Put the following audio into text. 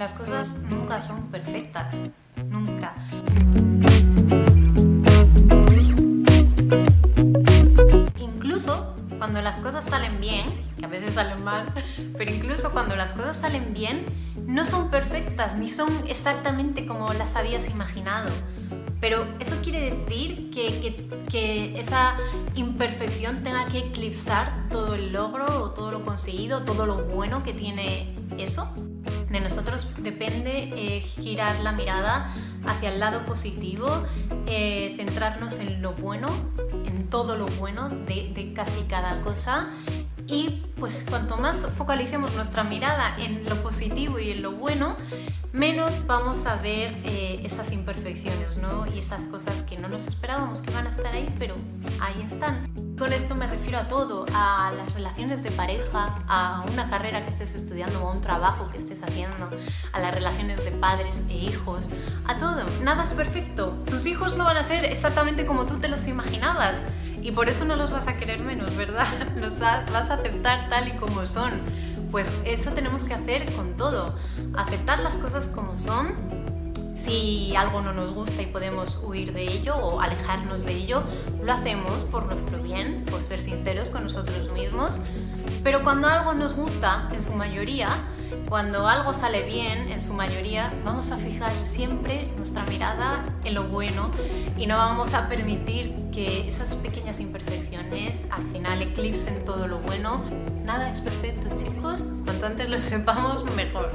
Las cosas nunca son perfectas, nunca. Incluso cuando las cosas salen bien, que a veces salen mal, pero incluso cuando las cosas salen bien, no son perfectas ni son exactamente como las habías imaginado. Pero eso quiere decir que, que, esa imperfección tenga que eclipsar todo el logro o todo lo conseguido, todo lo bueno que tiene eso. De nosotros depende eh, girar la mirada hacia el lado positivo, eh, centrarnos en lo bueno, en todo lo bueno de, de casi cada cosa y pues cuanto más focalicemos nuestra mirada en lo positivo y en lo bueno, menos vamos a ver eh, esas imperfecciones ¿no? y esas cosas que no nos esperábamos que van a estar ahí, pero ahí están. Con esto me refiero a todo, a las relaciones de pareja, a una carrera que estés estudiando o a un trabajo que estés haciendo, a las relaciones de padres e hijos, a todo. Nada es perfecto. Tus hijos no van a ser exactamente como tú te los imaginabas y por eso no los vas a querer menos, ¿verdad? Los vas a aceptar tal y como son. Pues eso tenemos que hacer con todo, aceptar las cosas como son. Si algo no nos gusta y podemos huir de ello o alejarnos de ello, lo hacemos por nuestro bien, por ser sinceros con nosotros mismos. Pero cuando algo nos gusta, en su mayoría, cuando algo sale bien, en su mayoría, vamos a fijar siempre nuestra mirada en lo bueno y no vamos a permitir que esas pequeñas imperfecciones al final eclipsen todo lo bueno. Nada es perfecto, chicos. Cuanto antes lo sepamos, mejor.